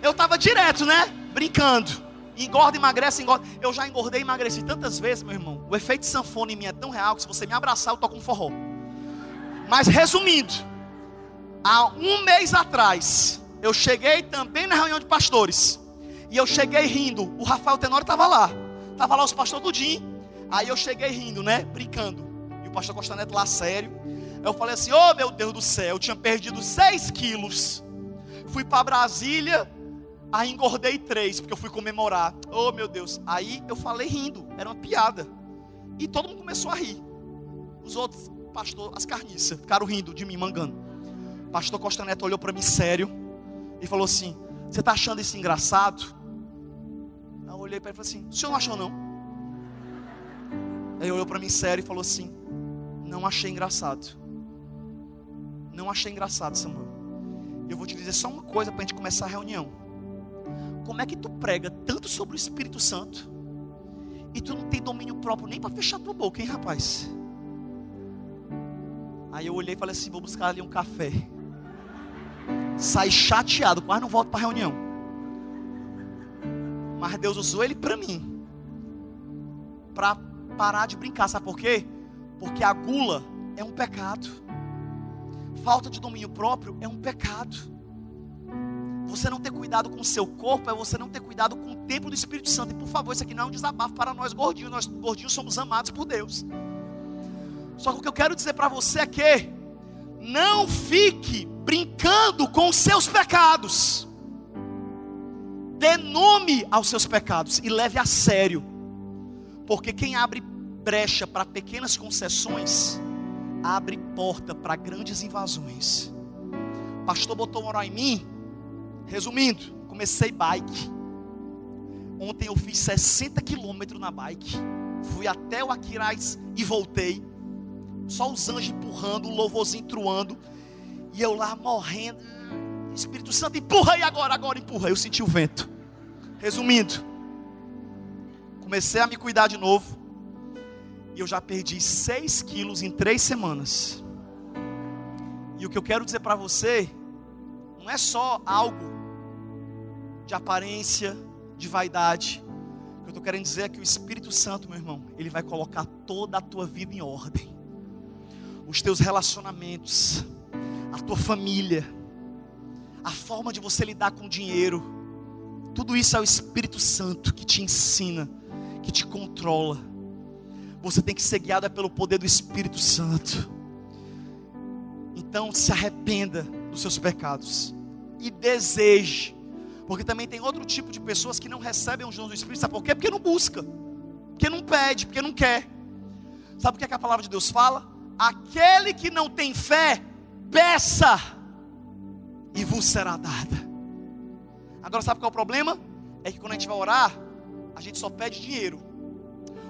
Eu estava direto, né? Brincando. Engorda, emagrece, engorda. Eu já engordei e emagreci tantas vezes, meu irmão. O efeito sanfona em mim é tão real que se você me abraçar, eu toco um forró. Mas resumindo, há um mês atrás, eu cheguei também na reunião de pastores. E eu cheguei rindo. O Rafael Tenório estava lá. Estava lá os pastores tudinho. Aí eu cheguei rindo, né? Brincando. E o pastor Costa Neto lá sério. Eu falei assim: Oh meu Deus do céu, eu tinha perdido 6 quilos. Fui para Brasília, Aí engordei três, porque eu fui comemorar. Oh meu Deus. Aí eu falei rindo, era uma piada. E todo mundo começou a rir. Os outros, pastor, as carniças, ficaram rindo de mim, mangando. Pastor Costa Neto olhou para mim sério e falou assim: Você está achando isso engraçado? Eu olhei para ele e falei assim: O senhor não achou não? Aí olhou para mim sério e falou assim: Não achei engraçado. Não achei engraçado, Samuel. Eu vou te dizer só uma coisa para a gente começar a reunião como é que tu prega tanto sobre o Espírito Santo e tu não tem domínio próprio nem para fechar tua boca, hein, rapaz? Aí eu olhei e falei assim: vou buscar ali um café. Saí chateado, quase não volto para a reunião. Mas Deus usou ele para mim, para parar de brincar, sabe por quê? Porque a gula é um pecado, falta de domínio próprio é um pecado. Você não ter cuidado com o seu corpo é você não ter cuidado com o templo do Espírito Santo. E por favor, isso aqui não é um desabafo para nós gordinhos. Nós gordinhos somos amados por Deus. Só que o que eu quero dizer para você é que não fique brincando com os seus pecados. Dê nome aos seus pecados e leve a sério. Porque quem abre brecha para pequenas concessões, abre porta para grandes invasões. O pastor botou moral em mim Resumindo, comecei bike. Ontem eu fiz 60 quilômetros na bike. Fui até o Aquiraz e voltei. Só os anjos empurrando, o louvorzinho truando. E eu lá morrendo. Espírito Santo, empurra aí agora, agora empurra. Eu senti o vento. Resumindo, comecei a me cuidar de novo. E eu já perdi 6 quilos em 3 semanas. E o que eu quero dizer para você, não é só algo de aparência, de vaidade. O que eu estou querendo dizer é que o Espírito Santo, meu irmão, ele vai colocar toda a tua vida em ordem. Os teus relacionamentos, a tua família, a forma de você lidar com o dinheiro. Tudo isso é o Espírito Santo que te ensina, que te controla. Você tem que ser guiado pelo poder do Espírito Santo. Então se arrependa dos seus pecados e deseje porque também tem outro tipo de pessoas que não recebem o dons do Espírito. Sabe por quê? Porque não busca. Porque não pede, porque não quer. Sabe o que, é que a palavra de Deus fala? Aquele que não tem fé, peça e vos será dada. Agora sabe qual é o problema? É que quando a gente vai orar, a gente só pede dinheiro.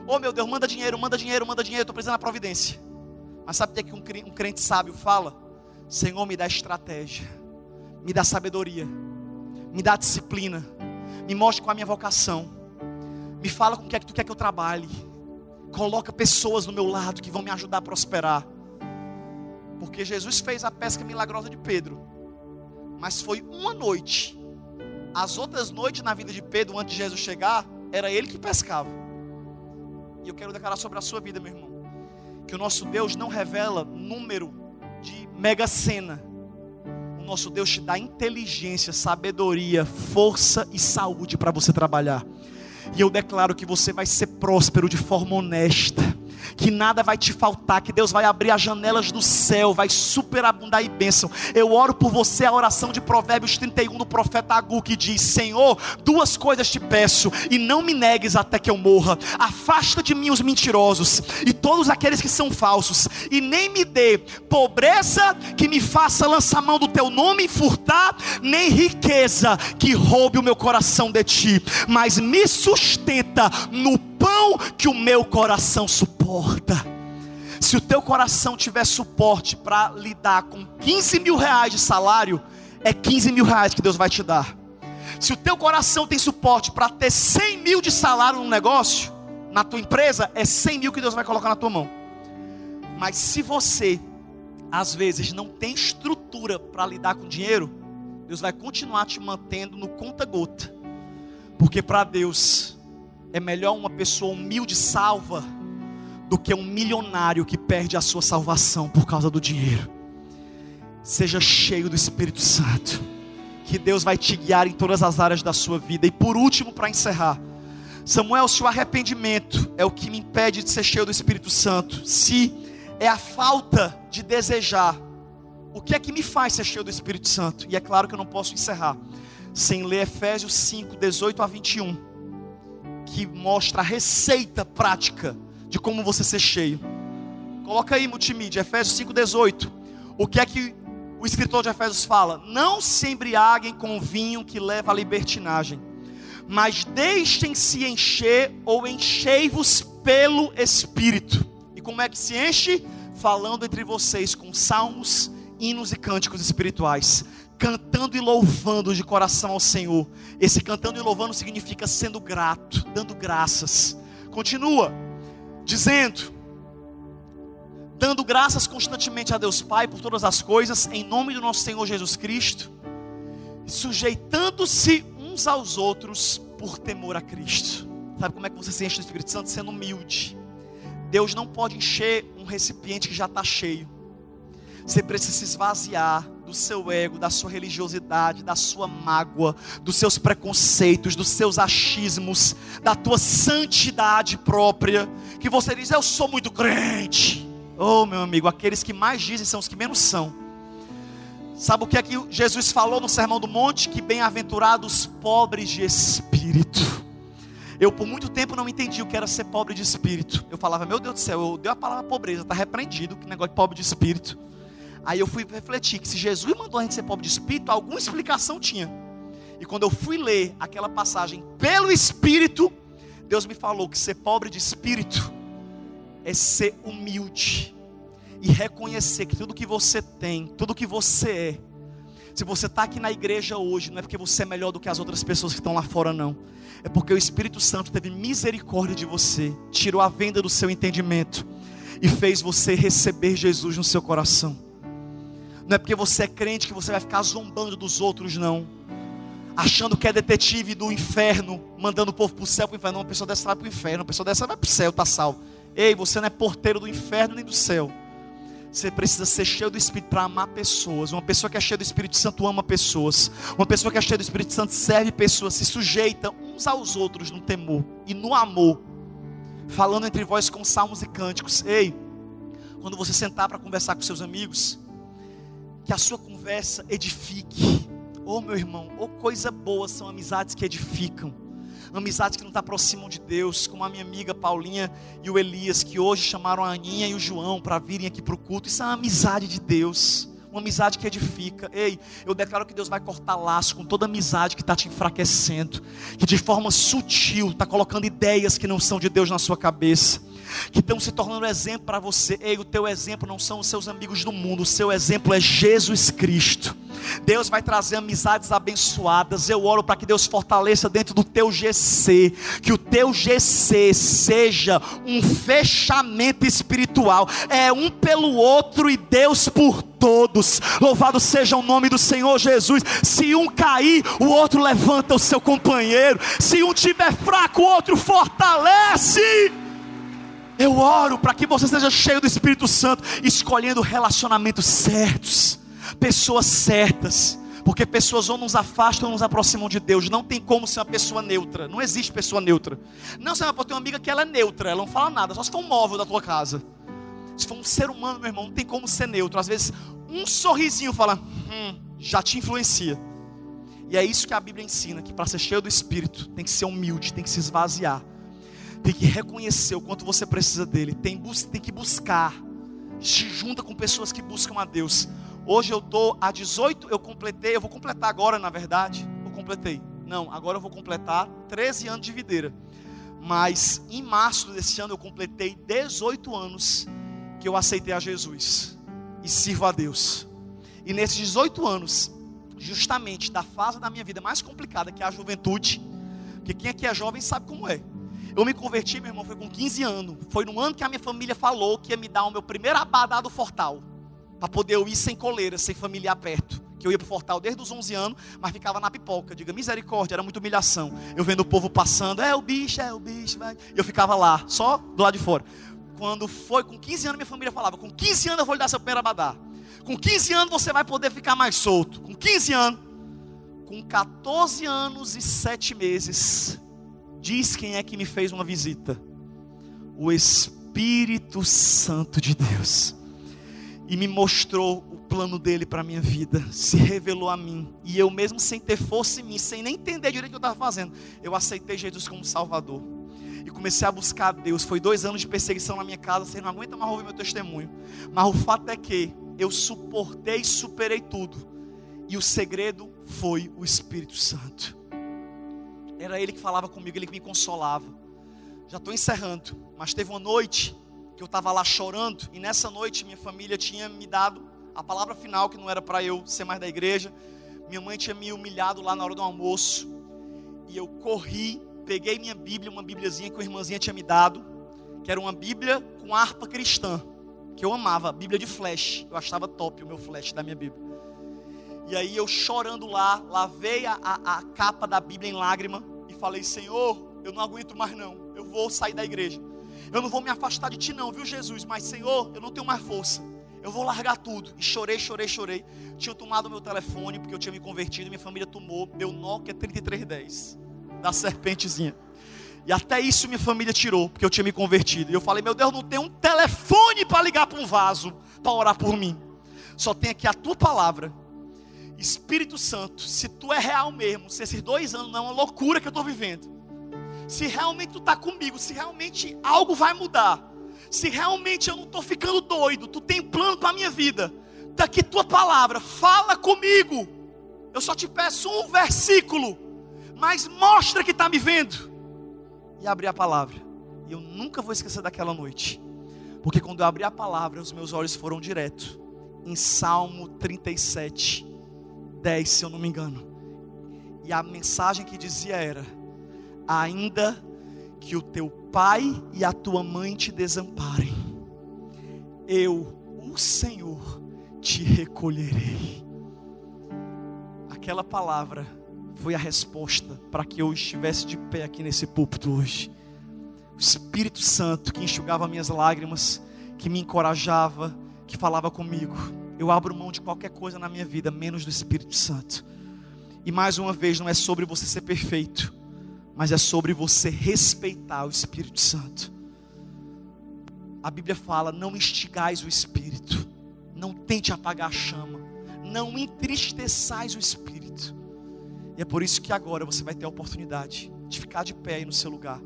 Oh meu Deus, manda dinheiro, manda dinheiro, manda dinheiro, estou precisando da providência. Mas sabe o que é um crente sábio fala? Senhor, me dá estratégia, me dá sabedoria, me dá disciplina, me mostre qual é a minha vocação, me fala com o que é que tu quer que eu trabalhe, coloca pessoas no meu lado que vão me ajudar a prosperar. Porque Jesus fez a pesca milagrosa de Pedro, mas foi uma noite. As outras noites na vida de Pedro, antes de Jesus chegar, era ele que pescava. E eu quero declarar sobre a sua vida, meu irmão que o nosso Deus não revela número de mega cena. O nosso Deus te dá inteligência, sabedoria, força e saúde para você trabalhar. E eu declaro que você vai ser próspero de forma honesta que nada vai te faltar, que Deus vai abrir as janelas do céu, vai superabundar em bênção. Eu oro por você a oração de Provérbios 31 do profeta Agu que diz: Senhor, duas coisas te peço, e não me negues até que eu morra. Afasta de mim os mentirosos e todos aqueles que são falsos, e nem me dê pobreza que me faça lançar mão do teu nome e furtar, nem riqueza que roube o meu coração de ti, mas me sustenta no pão que o meu coração suporta. Se o teu coração tiver suporte para lidar com 15 mil reais de salário, é 15 mil reais que Deus vai te dar. Se o teu coração tem suporte para ter 100 mil de salário no negócio, na tua empresa, é 100 mil que Deus vai colocar na tua mão. Mas se você, às vezes, não tem estrutura para lidar com dinheiro, Deus vai continuar te mantendo no conta-gota. Porque para Deus, é melhor uma pessoa humilde salva do que um milionário que perde a sua salvação por causa do dinheiro. Seja cheio do Espírito Santo, que Deus vai te guiar em todas as áreas da sua vida. E por último, para encerrar, Samuel, se o arrependimento é o que me impede de ser cheio do Espírito Santo, se é a falta de desejar, o que é que me faz ser cheio do Espírito Santo? E é claro que eu não posso encerrar sem ler Efésios 5, 18 a 21 que mostra a receita prática de como você ser cheio. Coloca aí multimídia, Efésios 5,18. O que é que o escritor de Efésios fala? Não se embriaguem com vinho que leva à libertinagem, mas deixem-se encher ou enchei-vos pelo Espírito. E como é que se enche? Falando entre vocês com salmos, hinos e cânticos espirituais cantando e louvando de coração ao Senhor. Esse cantando e louvando significa sendo grato, dando graças. Continua dizendo: dando graças constantemente a Deus Pai por todas as coisas, em nome do nosso Senhor Jesus Cristo, sujeitando-se uns aos outros por temor a Cristo. Sabe como é que você se enche do Espírito Santo? Sendo humilde. Deus não pode encher um recipiente que já está cheio. Você precisa se esvaziar do seu ego, da sua religiosidade, da sua mágoa, dos seus preconceitos, dos seus achismos, da tua santidade própria, que você diz: Eu sou muito crente. Oh, meu amigo, aqueles que mais dizem são os que menos são. Sabe o que é que Jesus falou no Sermão do Monte? Que bem-aventurados pobres de espírito. Eu por muito tempo não entendi o que era ser pobre de espírito. Eu falava, meu Deus do céu, eu dei a palavra pobreza, está repreendido, que negócio de pobre de espírito. Aí eu fui refletir que se Jesus mandou a gente ser pobre de espírito, alguma explicação tinha. E quando eu fui ler aquela passagem pelo Espírito, Deus me falou que ser pobre de espírito é ser humilde e reconhecer que tudo que você tem, tudo que você é, se você está aqui na igreja hoje, não é porque você é melhor do que as outras pessoas que estão lá fora, não. É porque o Espírito Santo teve misericórdia de você, tirou a venda do seu entendimento e fez você receber Jesus no seu coração. Não é porque você é crente que você vai ficar zombando dos outros, não. Achando que é detetive do inferno, mandando o povo para o céu, para o inferno. Não, uma pessoa dessa vai para o inferno, uma pessoa dessa vai para o céu, está salvo. Ei, você não é porteiro do inferno nem do céu. Você precisa ser cheio do Espírito para amar pessoas. Uma pessoa que é cheia do Espírito Santo ama pessoas. Uma pessoa que é cheia do Espírito Santo serve pessoas, se sujeita uns aos outros no temor e no amor. Falando entre vós com salmos e cânticos. Ei, quando você sentar para conversar com seus amigos, que a sua conversa edifique. Oh, meu irmão, oh, coisa boa são amizades que edificam. Amizades que não te aproximam de Deus, como a minha amiga Paulinha e o Elias, que hoje chamaram a Aninha e o João para virem aqui para o culto. Isso é uma amizade de Deus, uma uma amizade que edifica. Ei, eu declaro que Deus vai cortar laço com toda amizade que está te enfraquecendo, que de forma sutil está colocando ideias que não são de Deus na sua cabeça que estão se tornando exemplo para você. Ei, o teu exemplo não são os seus amigos do mundo, o seu exemplo é Jesus Cristo. Deus vai trazer amizades abençoadas. Eu oro para que Deus fortaleça dentro do teu GC, que o teu GC seja um fechamento espiritual, é um pelo outro e Deus por todos. Louvado seja o nome do Senhor Jesus. Se um cair, o outro levanta o seu companheiro. Se um tiver fraco, o outro fortalece. Eu oro para que você seja cheio do Espírito Santo, escolhendo relacionamentos certos, pessoas certas, porque pessoas ou nos afastam ou nos aproximam de Deus. Não tem como ser uma pessoa neutra. Não existe pessoa neutra. Não, você vai ter uma amiga que ela é neutra, ela não fala nada, só se for um móvel da tua casa. Se for um ser humano, meu irmão, não tem como ser neutro. Às vezes, um sorrisinho fala, hum, já te influencia. E é isso que a Bíblia ensina: que para ser cheio do Espírito, tem que ser humilde, tem que se esvaziar tem que reconhecer o quanto você precisa dele, tem, tem que buscar, se junta com pessoas que buscam a Deus. Hoje eu estou a 18, eu completei, eu vou completar agora na verdade, eu completei, não, agora eu vou completar 13 anos de videira, mas em março desse ano eu completei 18 anos que eu aceitei a Jesus e sirvo a Deus, e nesses 18 anos, justamente da fase da minha vida mais complicada, que é a juventude, porque quem aqui é jovem sabe como é. Eu me converti, meu irmão, foi com 15 anos. Foi no ano que a minha família falou que ia me dar o meu primeiro abadá do Fortal. Para poder eu ir sem coleira, sem familiar perto. Que eu ia para o Fortal desde os 11 anos, mas ficava na pipoca. Diga, misericórdia, era muita humilhação. Eu vendo o povo passando, é o bicho, é o bicho, vai. Eu ficava lá, só do lado de fora. Quando foi com 15 anos, minha família falava: com 15 anos eu vou lhe dar seu primeiro abadá. Com 15 anos você vai poder ficar mais solto. Com 15 anos. Com 14 anos e 7 meses, Diz quem é que me fez uma visita: o Espírito Santo de Deus. E me mostrou o plano dele para a minha vida, se revelou a mim. E eu, mesmo sem ter força em mim, sem nem entender direito o que eu estava fazendo, eu aceitei Jesus como Salvador. E comecei a buscar a Deus. Foi dois anos de perseguição na minha casa, você não aguenta mais ouvir meu testemunho. Mas o fato é que eu suportei e superei tudo. E o segredo foi o Espírito Santo. Era ele que falava comigo, ele que me consolava. Já estou encerrando, mas teve uma noite que eu estava lá chorando, e nessa noite minha família tinha me dado a palavra final, que não era para eu ser mais da igreja. Minha mãe tinha me humilhado lá na hora do almoço, e eu corri, peguei minha Bíblia, uma Bíbliazinha que uma irmãzinha tinha me dado, que era uma Bíblia com harpa cristã, que eu amava, Bíblia de flash, eu achava top o meu flash da minha Bíblia. E aí eu chorando lá, lavei a, a, a capa da Bíblia em lágrima e falei: Senhor, eu não aguento mais não, eu vou sair da igreja. Eu não vou me afastar de ti não, viu Jesus? Mas Senhor, eu não tenho mais força. Eu vou largar tudo. E chorei, chorei, chorei. Tinha tomado meu telefone porque eu tinha me convertido, minha família tomou, deu Nokia 3310 da serpentezinha. E até isso minha família tirou, porque eu tinha me convertido. E eu falei: "Meu Deus, não tem um telefone para ligar para um vaso para orar por mim. Só tem aqui a tua palavra Espírito Santo, se tu é real mesmo, se esses dois anos não é uma loucura que eu estou vivendo, se realmente tu está comigo, se realmente algo vai mudar, se realmente eu não estou ficando doido, tu tem plano para a minha vida, daqui tua palavra, fala comigo. Eu só te peço um versículo, mas mostra que está me vendo. E abri a palavra. E eu nunca vou esquecer daquela noite. Porque quando eu abri a palavra, os meus olhos foram direto em Salmo 37. 10, se eu não me engano. E a mensagem que dizia era: Ainda que o teu pai e a tua mãe te desamparem, eu, o Senhor, te recolherei. Aquela palavra foi a resposta para que eu estivesse de pé aqui nesse púlpito hoje. O Espírito Santo que enxugava minhas lágrimas, que me encorajava, que falava comigo. Eu abro mão de qualquer coisa na minha vida, menos do Espírito Santo. E mais uma vez, não é sobre você ser perfeito, mas é sobre você respeitar o Espírito Santo. A Bíblia fala: não instigais o Espírito, não tente apagar a chama, não entristeçais o Espírito. E é por isso que agora você vai ter a oportunidade de ficar de pé aí no seu lugar,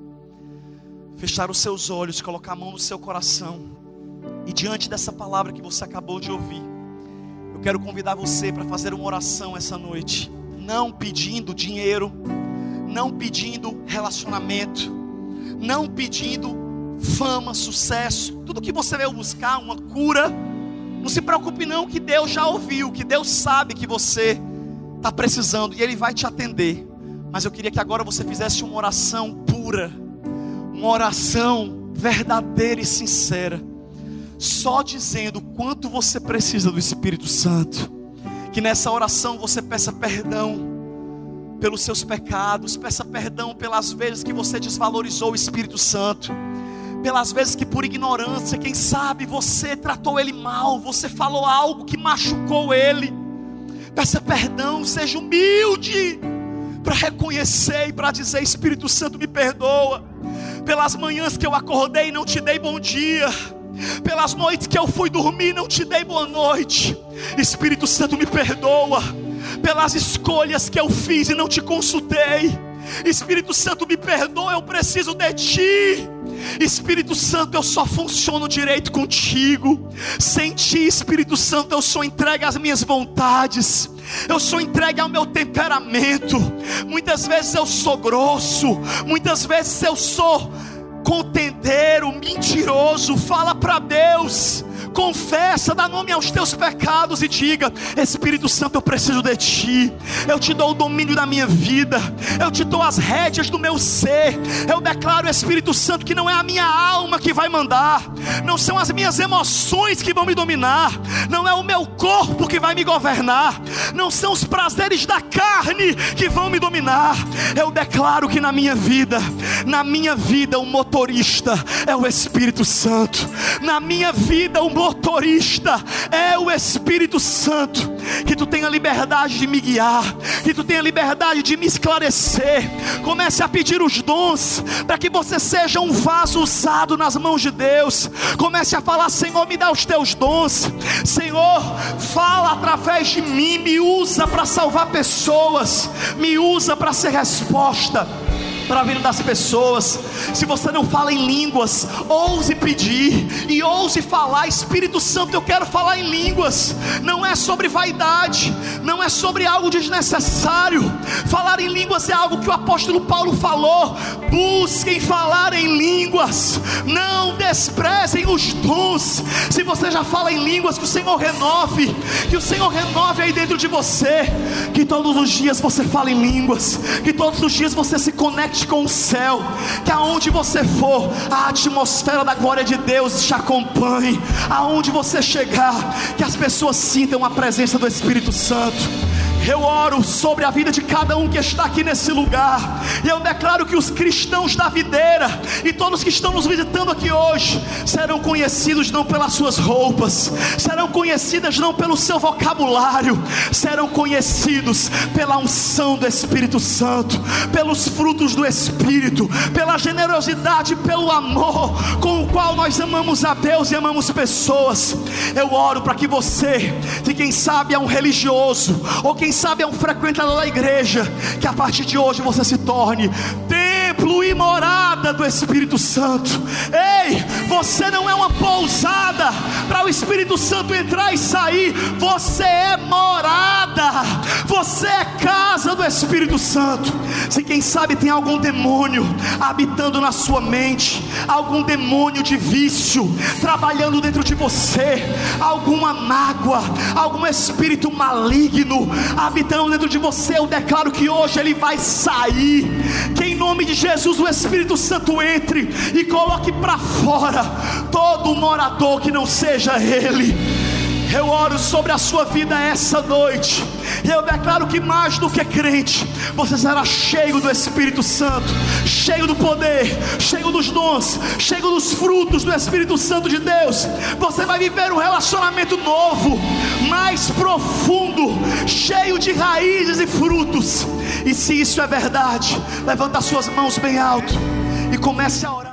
fechar os seus olhos, colocar a mão no seu coração, e diante dessa palavra que você acabou de ouvir, Eu quero convidar você para fazer uma oração essa noite, não pedindo dinheiro, não pedindo relacionamento, não pedindo fama, sucesso, tudo que você veio buscar, uma cura. Não se preocupe não que Deus já ouviu, que Deus sabe que você está precisando e Ele vai te atender. Mas eu queria que agora você fizesse uma oração pura, uma oração verdadeira e sincera, só dizendo quanto você precisa do Espírito Santo. Que nessa oração você peça perdão pelos seus pecados, peça perdão pelas vezes que você desvalorizou o Espírito Santo, pelas vezes que por ignorância, quem sabe você tratou ele mal, você falou algo que machucou ele. Peça perdão, seja humilde para reconhecer e para dizer: Espírito Santo, me perdoa. Pelas manhãs que eu acordei e não te dei bom dia. Pelas noites que eu fui dormir não te dei boa noite. Espírito Santo, me perdoa. Pelas escolhas que eu fiz e não te consultei. Espírito Santo, me perdoa, eu preciso de ti. Espírito Santo, eu só funciono direito contigo. Sem ti, Espírito Santo, eu sou entregue às minhas vontades. Eu sou entregue ao meu temperamento. Muitas vezes eu sou grosso, muitas vezes eu sou contendeiro, mentiroso. Fala para Deus confessa, dá nome aos teus pecados e diga: Espírito Santo, eu preciso de ti. Eu te dou o domínio da minha vida, eu te dou as rédeas do meu ser. Eu declaro, Espírito Santo, que não é a minha alma que vai mandar, não são as minhas emoções que vão me dominar, não é o meu corpo que vai me governar, não são os prazeres da carne que vão me dominar. Eu declaro que na minha vida, na minha vida, o motorista é o Espírito Santo, na minha vida, o motorista é o Espírito Santo. Que tu tenha liberdade de me guiar, que tu tenha liberdade de me esclarecer. Comece a pedir os dons para que você seja um vaso usado nas mãos de Deus. Comece a falar: Senhor, me dá os teus dons. Senhor, fala através de mim, me usa para salvar pessoas, me usa para ser resposta para a vida das pessoas. Se você não fala em línguas, ouse pedir e ouse falar. Espírito Santo, eu quero falar em línguas. Não é sobre vaidade, não é sobre algo desnecessário. Falar em línguas é algo que o apóstolo Paulo falou. Busquem falar em línguas, não desprezem os dons. Se você já fala em línguas, que o Senhor renove, que o Senhor renove aí dentro de você. Que todos os dias você fale em línguas, que todos os dias você se conecte com o céu, que aonde você for, a atmosfera da glória de Deus te acompanhe, aonde você chegar, que as pessoas sintam a presença do Espírito Santo. Eu oro sobre a vida de cada um que está aqui nesse lugar. E eu declaro que os cristãos da videira e todos que estão nos visitando aqui hoje serão conhecidos não pelas suas roupas, serão conhecidas não pelo seu vocabulário, serão conhecidos pela unção do Espírito Santo, pelos frutos do Espírito, pela generosidade, pelo amor com o qual nós amamos a Deus e amamos pessoas. Eu oro para que você, que quem sabe é um religioso ou quem quem sabe é um frequentador da igreja, que a partir de hoje você se torne e morada do Espírito Santo. Ei, você não é uma pousada para o Espírito Santo entrar e sair, você é morada, você é casa do Espírito Santo. Se quem sabe tem algum demônio habitando na sua mente, algum demônio de vício trabalhando dentro de você, alguma mágoa, algum espírito maligno habitando dentro de você, eu declaro que hoje ele vai sair. Que em nome de Jesus o Espírito Santo entre e coloque para fora todo morador que não seja ele. Eu oro sobre a sua vida essa noite. Eu declaro que mais do que crente, você será cheio do Espírito Santo, cheio do poder, cheio dos dons, cheio dos frutos do Espírito Santo de Deus. Você vai viver um relacionamento novo, mais profundo, cheio de raízes e frutos. E se isso é verdade, levanta suas mãos bem alto e comece a orar.